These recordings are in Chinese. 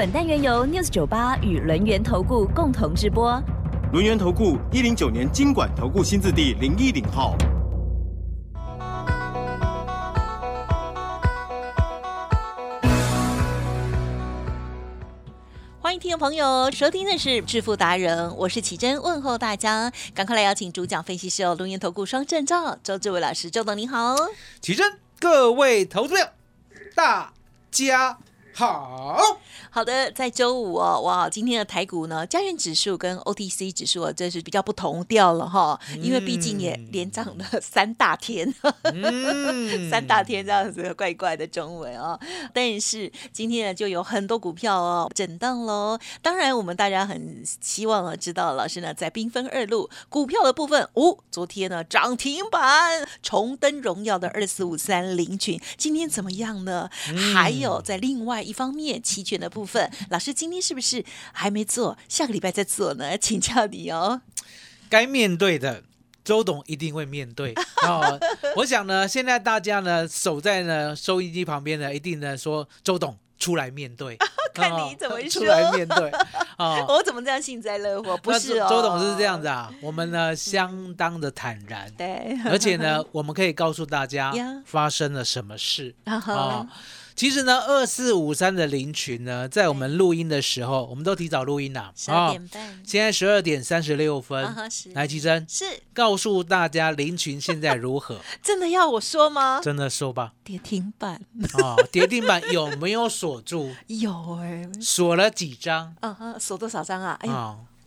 本单元由 News 九八与轮源投顾共同直播。轮源投顾一零九年经管投顾新字第零一零号。欢迎听众朋友收听的是《致富达人》，我是奇珍，问候大家，赶快来邀请主讲分析师哦，龙岩投顾双证照周志伟老师，周董您好。起身，各位投资者，大家好。好的，在周五哦，哇，今天的台股呢，加元指数跟 OTC 指数啊，这是比较不同调了哈，因为毕竟也连涨了三大天，三大天这样子怪怪的中文哦。但是今天呢，就有很多股票哦震荡喽。当然，我们大家很希望啊，知道老师呢在缤纷二路股票的部分，哦，昨天呢涨停板重登荣耀的二四五三零群，今天怎么样呢？还有在另外一方面期权的部。分老师今天是不是还没做？下个礼拜再做呢？请教你哦。该面对的，周董一定会面对 哦。我想呢，现在大家呢守在呢收音机旁边呢，一定呢说周董出来面对，看你怎么说。出来面对啊！我怎么这样幸灾乐祸？不是哦，周董是这样子啊。我们呢相当的坦然，对，而且呢，我们可以告诉大家发生了什么事啊。其实呢，二四五三的林群呢，在我们录音的时候，我们都提早录音了。十二点半，现在十二点三十六分。来，吉珍是告诉大家林群现在如何？真的要我说吗？真的说吧。跌停板啊，跌停板有没有锁住？有哎，锁了几张？嗯哼，锁多少张啊？哎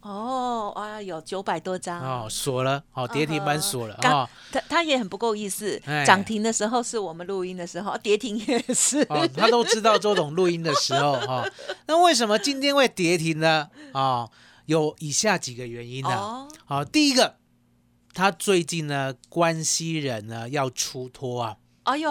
啊，有九百多张哦，锁了，好，跌停板锁了啊。他他也很不够意思，涨停的时候是我们录音的时候，跌停也是。哦，他都知道周董录音的时候哈。那为什么今天会跌停呢？啊，有以下几个原因呢。好，第一个，他最近呢，关系人呢要出脱啊。哎呦，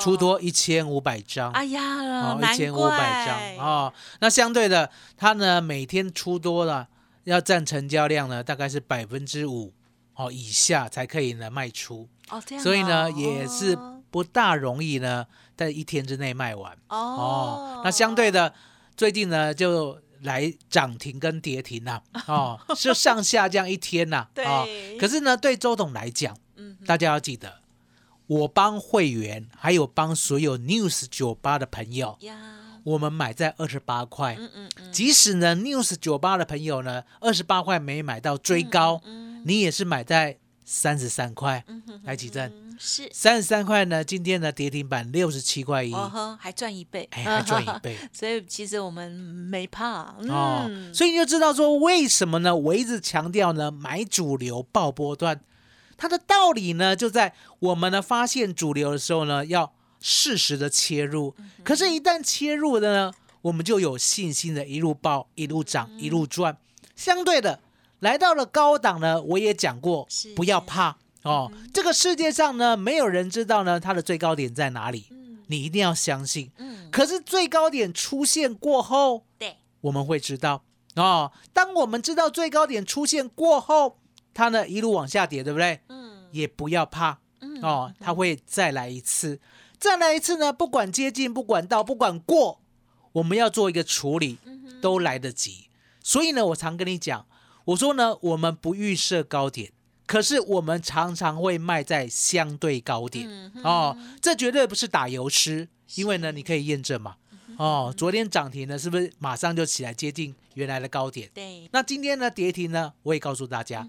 出多一千五百张，哎呀，一千五百张哦。那相对的，它呢每天出多了，要占成交量呢大概是百分之五哦以下才可以呢卖出哦，这样，所以呢也是不大容易呢在一天之内卖完哦。那相对的，最近呢就来涨停跟跌停呐，哦，就上下这样一天呐，对。可是呢，对周董来讲，嗯，大家要记得。我帮会员，还有帮所有 News 酒吧的朋友，我们买在二十八块。嗯嗯嗯。即使呢 News 酒吧的朋友呢，二十八块没买到追高，你也是买在三十三块。来几阵？是三十三块呢？今天的跌停板六十七块一，还赚一倍，哎，还赚一倍。所以其实我们没怕哦。所以你就知道说为什么呢？我一直强调呢，买主流爆波段。它的道理呢，就在我们呢发现主流的时候呢，要适时的切入。可是，一旦切入的呢，我们就有信心的一路爆、一路涨、一路赚。相对的，来到了高档呢，我也讲过，不要怕哦。这个世界上呢，没有人知道呢它的最高点在哪里，你一定要相信。可是最高点出现过后，对，我们会知道哦。当我们知道最高点出现过后。它呢一路往下跌，对不对？嗯，也不要怕，哦，它会再来一次，再来一次呢，不管接近，不管到，不管过，我们要做一个处理，都来得及。所以呢，我常跟你讲，我说呢，我们不预设高点，可是我们常常会卖在相对高点，哦，这绝对不是打油诗，因为呢，你可以验证嘛。哦，昨天涨停呢，是不是马上就起来接近原来的高点？对。那今天呢，跌停呢，我也告诉大家，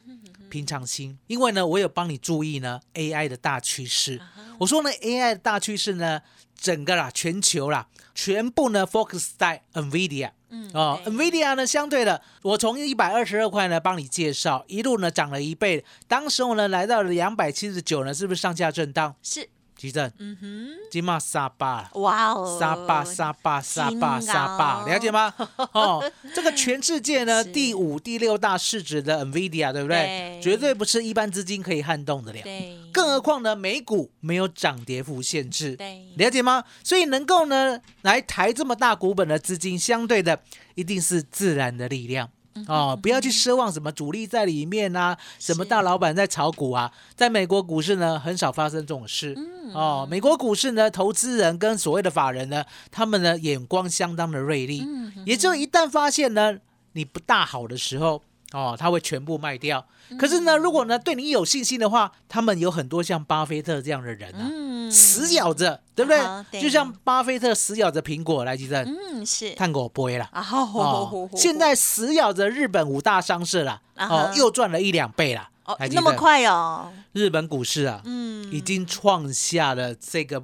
平常心，因为呢，我有帮你注意呢，AI 的大趋势。我说呢，AI 的大趋势呢，整个啦，全球啦，全部呢，focus 在 NVIDIA。嗯。哦，NVIDIA 呢，相对的，我从一百二十二块呢，帮你介绍，一路呢涨了一倍，当时候呢，来到了两百七十九呢，是不是上下震荡？是。吉正，嗯哼，金马沙巴。哇哦，沙巴沙巴沙巴沙巴，鳌了解吗？哦，这个全世界呢第五、第六大市值的 NVIDIA，对不对？对绝对不是一般资金可以撼动的了。对，更何况呢，美股没有涨跌幅限制，对了解吗？所以能够呢来抬这么大股本的资金，相对的一定是自然的力量。嗯哦，不要去奢望什么主力在里面啊，什么大老板在炒股啊，在美国股市呢很少发生这种事。嗯哦，美国股市呢，投资人跟所谓的法人呢，他们呢眼光相当的锐利，嗯也就一旦发现呢你不大好的时候，哦，他会全部卖掉。可是呢，如果呢对你有信心的话，他们有很多像巴菲特这样的人啊，嗯死咬着，对不对？就像巴菲特死咬着苹果来，吉正，嗯是看过不会啦。啊，现在死咬着日本五大商社了，啊哦，又赚了一两倍了。哦那么快哦，日本股市啊，嗯已经创下了这个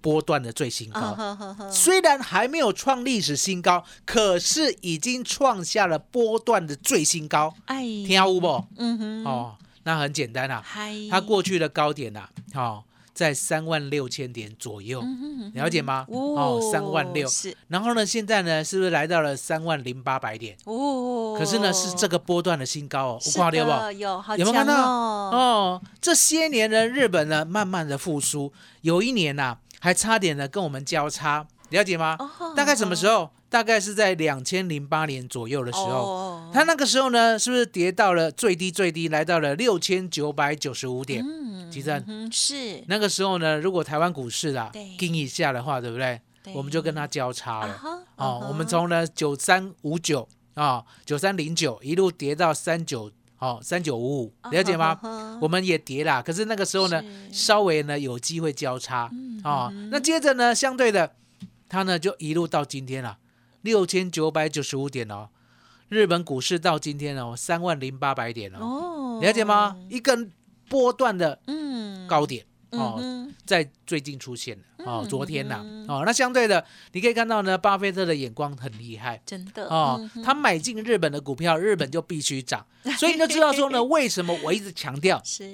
波段的最新啊高。虽然还没有创历史新高，可是已经创下了波段的最新高。哎，听到不？嗯哼，哦，那很简单啊，嗨，它过去的高点啊，哦，在三万六千点左右，嗯了解吗？哦哦，三万六。是然后呢，现在呢，是不是来到了三万零八百点？哦，可是呢，是这个波段的新高哦，是？的有好有没有看到？哦，哦，这些年呢，日本呢慢慢的复苏，有一年呐、还差点呢跟我们交叉，了解吗？哦大概什么时候？大概是在两千零八年左右的时候，哦它那个时候呢，是不是跌到了最低最低，来到了六千九百九十五点？嗯其实嗯是那个时候呢，如果台湾股市啊对盯一下的话，对不对？对我们就跟它交叉了。哦，我们从呢九三五九啊九三零九一路跌到三九哦三九五五，了解吗？我们也跌啦，可是那个时候呢，稍微呢有机会交叉嗯哦嗯。那接着呢，相对的，它呢就一路到今天了，六千九百九十五点哦。日本股市到今天哦，三万零八百点哦，哦了解吗？一根波段的嗯高点嗯哦，哼。在最近出现的哦，嗯昨天呐嗯哦，那相对的，你可以看到呢，巴菲特的眼光很厉害。真的。哦嗯，他买进日本的股票，日本就必须涨，所以你就知道说呢，为什么我一直强调是。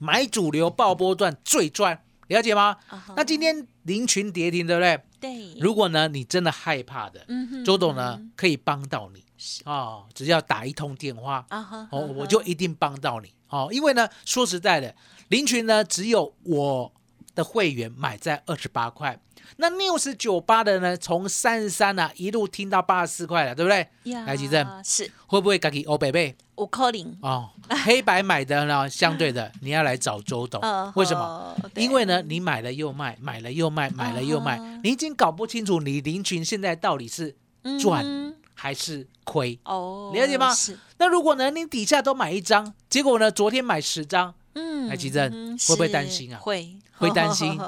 买主流爆波段最赚，了解吗？那今天零群跌停，对不对？对。如果呢你真的害怕的，嗯周董呢可以帮到你。哦，只要打一通电话哦，我就一定帮到你。哦。因为呢，说实在的，零群呢只有我的会员买在二十八块，那 news 九八的呢从三十三呢一路听到八十四块了，对不对？呀来吉正。是。会不会自己欧北贝？五扣零。哦？黑白买的呢，相对的 你要来找周董，呃为什么？因为呢，你买了又卖，买了又卖，买了又卖，啊你已经搞不清楚你林群现在到底是赚嗯还是亏。哦，了解吗？是。那如果呢，你底下都买一张，结果呢，昨天买十张，嗯哎吉正嗯会不会担心啊？会会担心。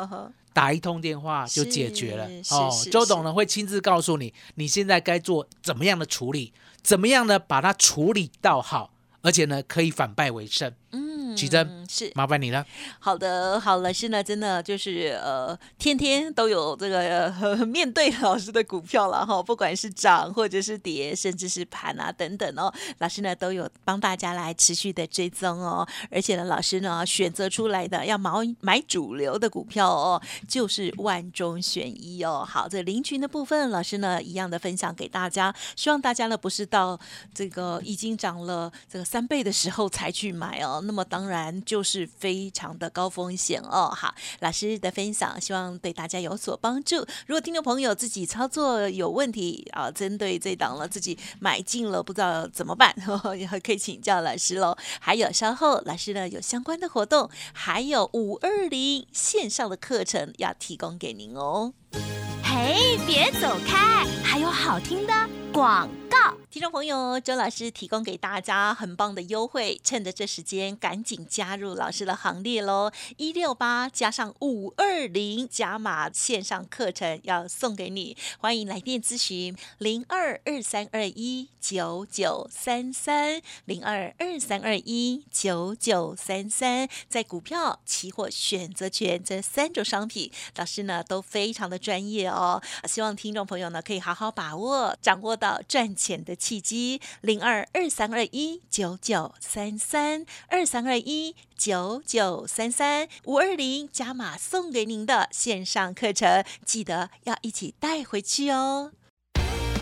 打一通电话就解决了哦周董呢会亲自告诉你，你现在该做怎么样的处理，怎么样呢把它处理到好，而且呢可以反败为胜。嗯，奇珍是麻烦你了。好的，好老师呢，真的就是呃，天天都有这个、呃、面对老师的股票了哈，不管是涨或者是跌，甚至是盘啊等等哦，老师呢都有帮大家来持续的追踪哦，而且呢，老师呢选择出来的要买买主流的股票哦，就是万中选一哦。好，这林群的部分，老师呢一样的分享给大家，希望大家呢不是到这个已经涨了这个三倍的时候才去买哦，那么当然然就是非常的高风险哦。好，老师的分享希望对大家有所帮助。如果听众朋友自己操作有问题啊，针对这档了自己买进了不知道怎么办，也可以请教老师喽。还有稍后老师呢有相关的活动，还有五二零线上的课程要提供给您哦。嘿，别走开，还有好听的广告。听众朋友，周老师提供给大家很棒的优惠，趁着这时间赶紧加入老师的行列喽！一六八加上五二零加码线上课程要送给你，欢迎来电咨询零二二三二一九九三三零二二三二一九九三三，在股票、期货、选择权这三种商品，老师呢都非常的专业哦，希望听众朋友呢可以好好把握，掌握到赚钱的契机，零二二三二一九九三三二三二一九九三三五二零加码送给您的线上课程，记得要一起带回去哦。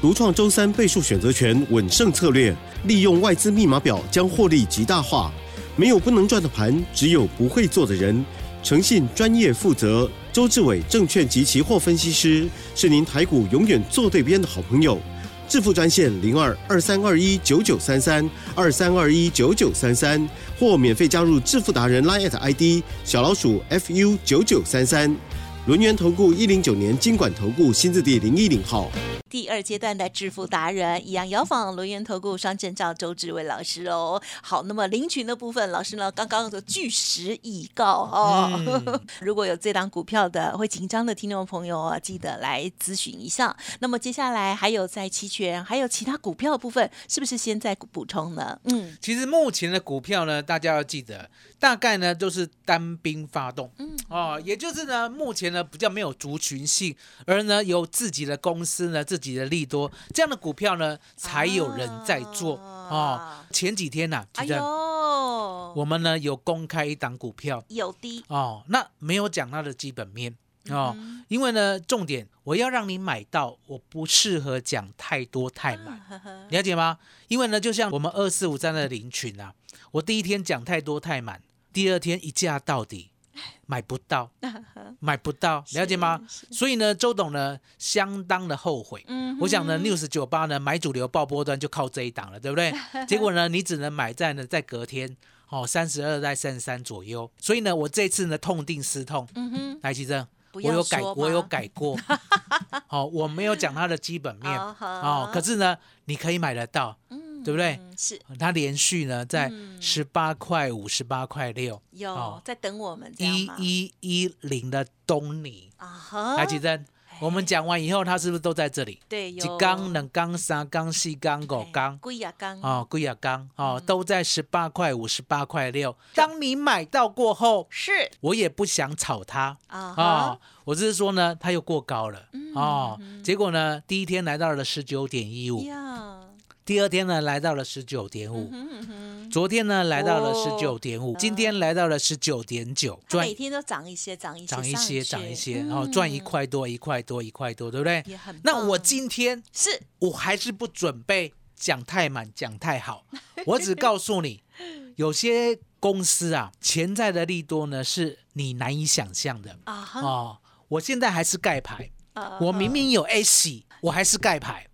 独创周三倍数选择权稳胜策略，利用外资密码表将获利极大化。没有不能赚的盘，只有不会做的人。诚信、专业、负责，周志伟证券及期货分析师是您台股永远做对边的好朋友。致富专线零二二三二一九九三三二三二一九九三三，或免费加入致富达人 Line at ID 小老鼠 fu 九九三三。轮源投顾一零九年经管投顾新字第零一零号。第二阶段的致富达人，一样邀访轮源投顾双证照周志伟老师哦。好，那么领群的部分，老师呢刚刚的据实以告哦。嗯 如果有这档股票的会紧张的听众朋友啊，记得来咨询一下。那么接下来还有在期权，还有其他股票的部分，是不是先再补充呢？嗯，其实目前的股票呢，大家要记得，大概呢就是单兵发动，嗯。哦，也就是呢，目前呢比较没有族群性，而呢有自己的公司呢，自己的利多，这样的股票呢才有人在做。哦啊。前几天呐、哎其实呦，我们呢有公开一档股票。有的。哦，那没有讲它的基本面哦，嗯因为呢重点我要让你买到，我不适合讲太多太满。呵呵了解吗？因为呢，就像我们二四五三的林群啊，我第一天讲太多太满，第二天一价到底，买不到，买不到，了解吗？所以呢，周董呢相当的后悔。嗯我想呢哼，news 九八呢买主流爆波段就靠这一档了，对不对？结果呢，你只能买在呢在隔天哦三十二在三十三左右。所以呢，我这次呢痛定思痛，嗯哼，来奇正，不要我有改，我有改过。好、我没有讲它的基本面哦可是呢，你可以买得到。嗯对不对？是它连续呢在嗯十八块五、十八块六、有、哦在等我们一？一一零的东尼，啊哈，来奇珍，我们讲完以后，它是不是都在这里？对有。一缸、两缸、三缸、四缸、五缸。贵呀缸。哦，贵亚缸哦，嗯。都在十八块五、十八块六。当你买到过后，是。我也不想炒它。啊啊、我只是说呢，它又过高了。哦。结果呢，第一天来到了十九点一五，呀，第二天呢来到了十九点五，昨天呢来到了哦十九点五，今天来到了十九点九，它赚每天都涨一些，涨一些，涨一些，涨一些，然后赚一，块多，一块多，一块多，对不对？那我今天是。我还是不准备讲太满，讲太好，我只告诉你，有些公司啊，潜在的利多呢是你难以想象的。啊。我现在还是盖牌，啊我明明有 A 喜，我还是盖牌，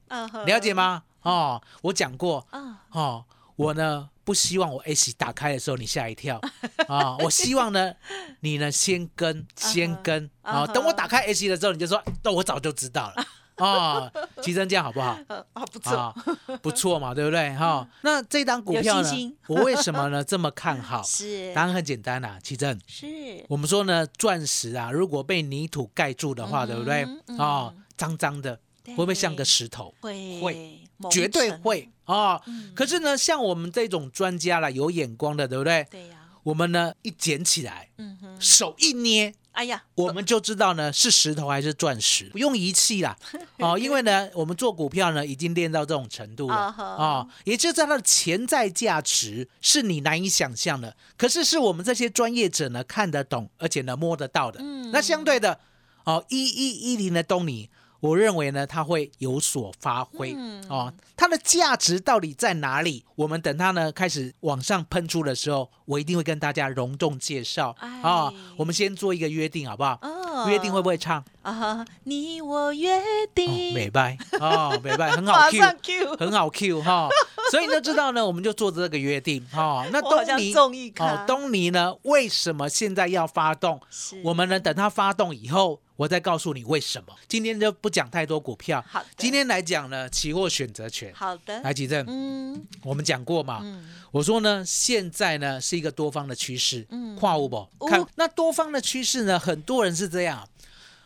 了解？吗？哦，我讲过，啊，哦，我呢不希望我 H 打开的时候你吓一跳啊、我希望呢你呢先跟先跟啊、等我打开 H 的时候你就说，那我早就知道了哦。其实这样好不好？呃啊，不错，啊，不错嘛，对不对？哈、那这档股票呢我为什么呢这么看好？是答案很简单啦、奇正。是，我们说呢，钻石啊，如果被泥土盖住的话，嗯对不对？嗯哦，脏脏的，会不会像个石头？会绝对会啊、嗯可是呢，像我们这种专家啦，有眼光的，对不对？对呀，我们呢一捡起来，嗯哼，手一捏，哎呀，我们就知道呢是石头还是钻石，不用仪器啦。哦，因为呢，我们做股票呢已经练到这种程度了啊哦，也就是它的潜在价值是你难以想象的，可是是我们这些专业者呢看得懂，而且呢摸得到的。嗯那相对的，哦，一一一零的东尼。我认为呢，它会有所发挥、嗯哦。它的价值到底在哪里？我们等它呢开始往上喷出的时候，我一定会跟大家隆重介绍啊、哎我们先做一个约定，好不好？哦约定会不会唱？啊，你我约定，美拜。哦，美拜很好 马 Q，Q，很好 Q 哈、所以呢，知道呢，我们就做这个约定哈、那 东尼哦，东尼呢，为什么现在要发动？我们呢，等它发动以后，我再告诉你为什么。今天就不讲太多股票，好的。今天来讲呢，期货选择权。好的，来，吉正，嗯。我们讲过嘛？嗯，我说呢，现在呢是一个多方的趋势，嗯。跨物不？看那多方的趋势呢，很多人是这样，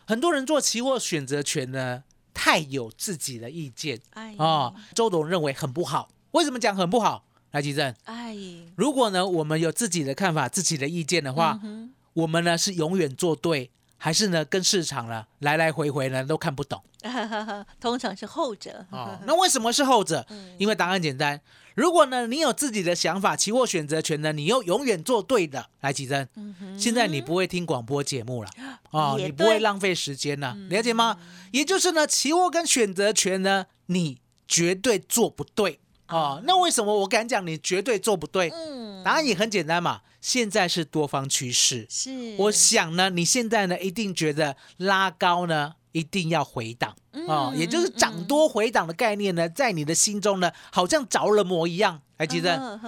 很多人做期货选择权呢，太有自己的意见。哎哦。周董认为很不好，为什么讲很不好？来，吉正，哎，如果呢我们有自己的看法、自己的意见的话，嗯我们呢是永远做对还是呢跟市场呢来来回回呢都看不懂 通常是后者。哦？那为什么是后者？因为答案简单。如果呢你有自己的想法，期货选择权呢你又永远做对的，来吉珍，现在你不会听广播节目了哦，你不会浪费时间了，了解吗？也就是呢，期货跟选择权呢，你绝对做不对哦。那为什么我敢讲你绝对做不对？嗯，答案也很简单嘛，现在是多方趋势。是我想呢，你现在呢一定觉得拉高呢一定要回档哦，嗯也就是涨多回档的概念呢，在你的心中呢好像着了魔一样。还记得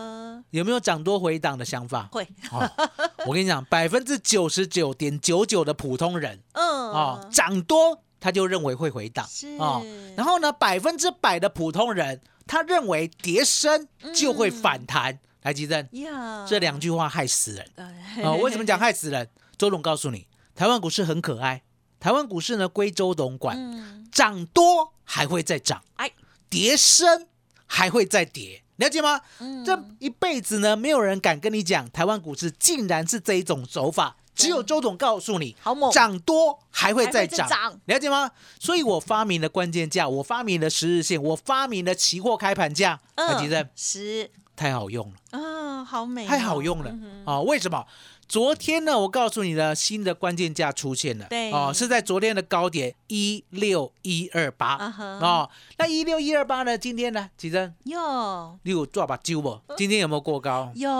有没有涨多回档的想法？会，哦，我跟你讲，百分之九十九点九九的普通人嗯哦，涨多他就认为会回档是哦，然后呢，百分之百的普通人他认为跌升就会反弹。来，吉正，呀，这两句话害死人。对哦，为什么讲害死人？周董告诉你，台湾股市很可爱，台湾股市呢归周董管，嗯，涨多还会再涨，哎，跌深还会再跌，了解吗？嗯。这一辈子呢，没有人敢跟你讲台湾股市竟然是这一种手法，只有周董告诉你，好猛。涨多还会再涨涨，了解吗？所以我发明了关键价，我发明了十日线，我发明了期货开盘价，嗯海吉正是，太好用了。嗯，好美哦，太好用了哦！为什么？昨天呢，我告诉你的新的关键价出现了，对哦，是在昨天的高点一六一二八啊哦。那一六一二八呢？今天呢？几针？有你有抓把揪不？今天有没有过高？有，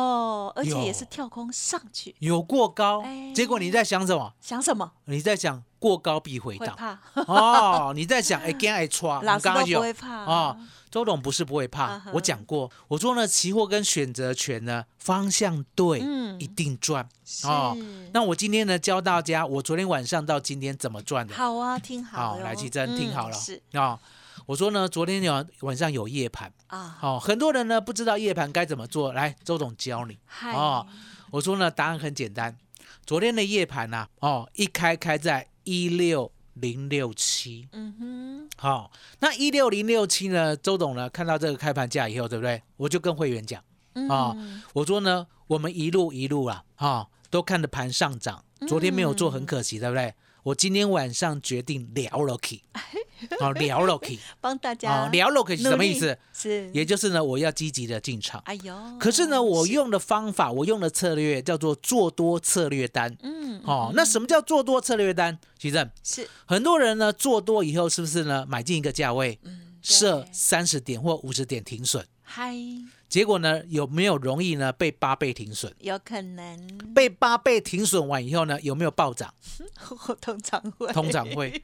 而且也是跳空上去，有过高哎。结果你在想什么？想什么？你在想过高必回档哦。你在想哎，跟爱抓，老师都不刚刚有会怕哦。周董不是不会啊怕哈，我讲过，我说呢，期货跟选择权呢方向对，嗯。一定赚。哦，那我今天呢教大家，我昨天晚上到今天怎么赚的。好啊，听好来奇珍听好了。嗯是。啊、我说呢，昨天有晚上有夜盘，啊，哦，很多人呢不知道夜盘该怎么做，来，周董教你。嗨，哦我说呢，答案很简单，昨天的夜盘啊、哦，一开开在一六零六七，嗯哼，好，那一六零六七呢，周董呢看到这个开盘价以后，对不对？我就跟会员讲。啊、嗯我说呢，我们一路一路啊，啊、都看着盘上涨。昨天没有做，很可惜，对不对？我今天晚上决定聊了 key，好聊了 key，帮大家好聊了 key 是什么意思？？是，也就是呢，我要积极的进场。哎呦，可是呢，我用的方法，我用的策略叫做做多策略单。嗯，哦，那什么叫做多策略单？其实是很多人呢做多以后，是不是呢买进一个价位，嗯设三十点或五十点停损？嗨，结果呢，有没有容易呢被八倍停损？有可能，被八倍停损完以后呢，有没有暴涨？我通常会，通常会。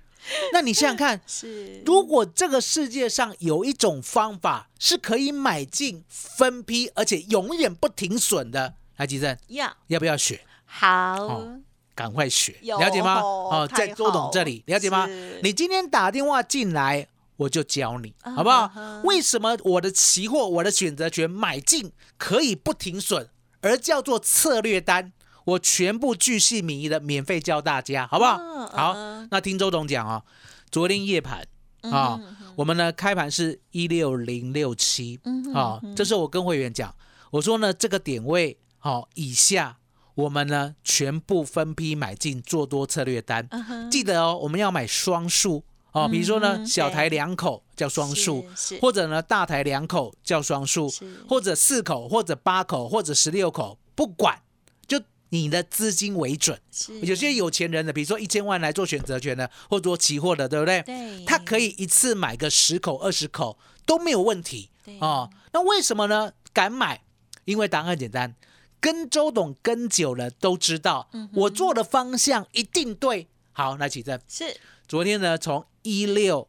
那你想想看，是，如果这个世界上有一种方法是可以买进分批，而且永远不停损的，来吉正呀，要不要学？好哦，赶快学，有了解吗？哦哦，在周董好这里，了解吗？你今天打电话进来，我就教你，啊好不好哈？为什么我的期货、我的选择权买进可以不停损，而叫做策略单？我全部巨细靡遗的免费教大家，好不好？嗯好嗯，那听周董讲哦，昨天夜盘啊，我们呢开盘是一六零六七嗯啊，这时候我跟会员讲，我说呢这个点位好以下，我们呢全部分批买进做多策略单，记得哦，我们要买双数哦，比如说呢嗯小台对两口叫双数，或者呢大台两口叫双数，或者四口或者八口或者十六口，不管，就你的资金为准。是有些有钱人的，比如说一千万来做选择权的，或做期货的，对不对？对他可以一次买个十口、二十口都没有问题对哦。那为什么呢？敢买？因为答案很简单，跟周董跟久了都知道，嗯我做的方向一定对。好，那起正，是昨天呢，从一六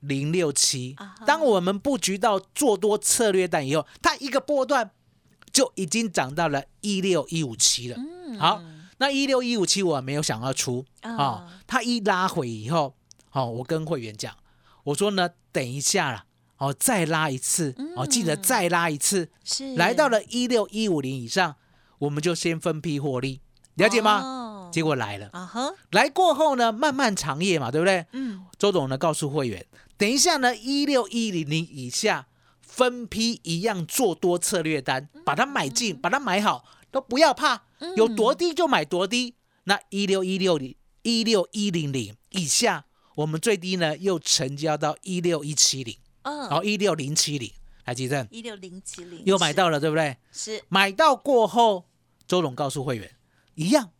零六七当我们布局到做多策略单以后，它一个波段就已经涨到了一六一五七了。嗯。好，那一六一五七我没有想要出啊、啊它一拉回以后，哦，我跟会员讲，我说呢，等一下啦，哦，再拉一次，哦，记得再拉一次，是。来到了一六一五零以上，我们就先分批获利，了解吗？哦结果来了，啊哈，来过后呢，漫漫长夜嘛，对不对？嗯，周董呢告诉会员，等一下呢，一六一零零以下分批一样做多策略单，把它买进，把它买好，都不要怕，有多低就买多低。那一六一六零一六一零零以下，我们最低呢又成交到一六一七零，嗯。然，后一六零七零，来吉正一六零七零。又买到了，对不对？是。买到过后，周董告诉会员，一样，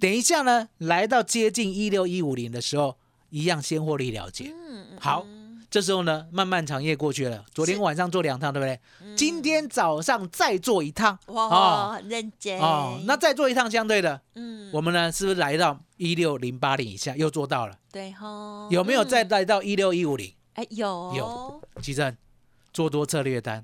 等一下呢，来到接近一六一五零的时候，一样先获利了结。嗯嗯好，这时候呢，漫漫长夜过去了，昨天晚上做两趟，对不对？今天早上再做一趟，嗯哇，哦。很认真。哦，那再做一趟相对的，嗯。我们呢是不是来到一六零八零以下？又做到了？对哈，有没有再嗯。来到一六一五零？哎有。有。奇正做多策略单，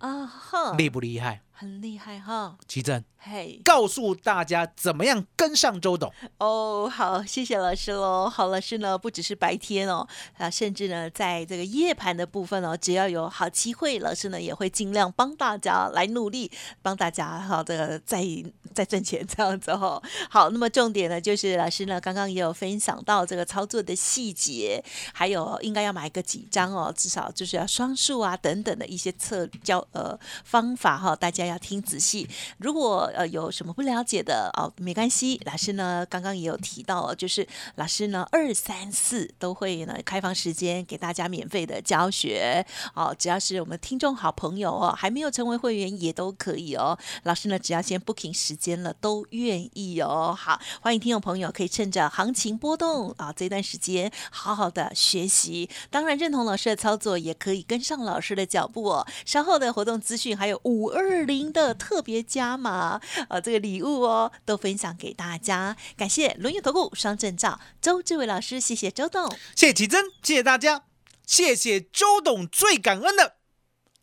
厉不厉害？很厉害哈，奇正嘿。告诉大家怎么样跟上周董。哦，好，谢谢老师喽。好，老师呢不只是白天哦，啊，甚至呢在这个夜盘的部分哦，只要有好机会，老师呢也会尽量帮大家来努力，帮大家哈这个再再赚钱这样子哈、好，那么重点呢就是老师呢刚刚也有分享到这个操作的细节，还有应该要买个几张哦，至少就是要双数啊等等的一些策教呃方法哈、大家要听仔细。如果呃有什么不了解的哦，没关系，老师呢刚刚也有提到，就是老师呢二三四都会呢开放时间给大家免费的教学哦，只要是我们听众好朋友哦，还没有成为会员也都可以哦。老师呢只要先 booking 时间了，都愿意哦。好，欢迎听众朋友可以趁着行情波动啊这段时间好好的学习，当然认同老师的操作，也可以跟上老师的脚步哦。稍后的活动资讯还有五二零的特别加码呃这个礼物哦，都分享给大家。感谢轮月投顾双证照周志伟老师，谢谢周董。谢谢奇珍，谢谢大家，谢谢周董，最感恩的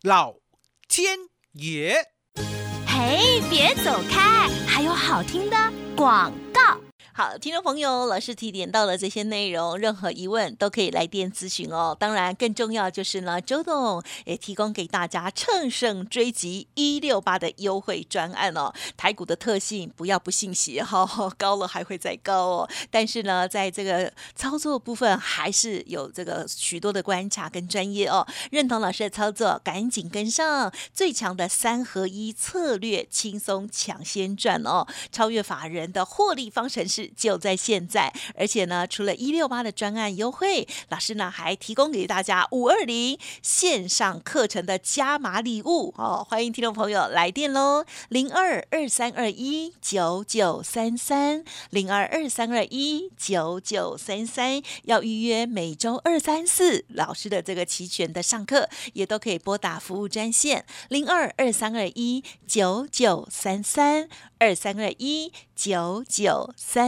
老天爷。嘿，别走开，还有好听的广告。好，听众朋友，老师提点到的这些内容，任何疑问都可以来电咨询哦。当然，更重要就是呢，周董也提供给大家乘胜追击一六八的优惠专案哦。台股的特性，不要不信邪哈、哦，高了还会再高哦。但是呢，在这个操作部分，还是有这个许多的观察跟专业哦。认同老师的操作，赶紧跟上最强的三合一策略，轻松抢先赚哦！超越法人的获利方程式就在现在。而且呢，除了一六八的专案优惠，老师呢还提供给大家五二零线上课程的加码礼物哦！欢迎听众朋友来电喽，零二二三二一九九三三，零二二三二一九九三三，要预约每周二三四老师的这个齐全的上课，也都可以拨打服务专线零二二三二一九九三三二三二一九九三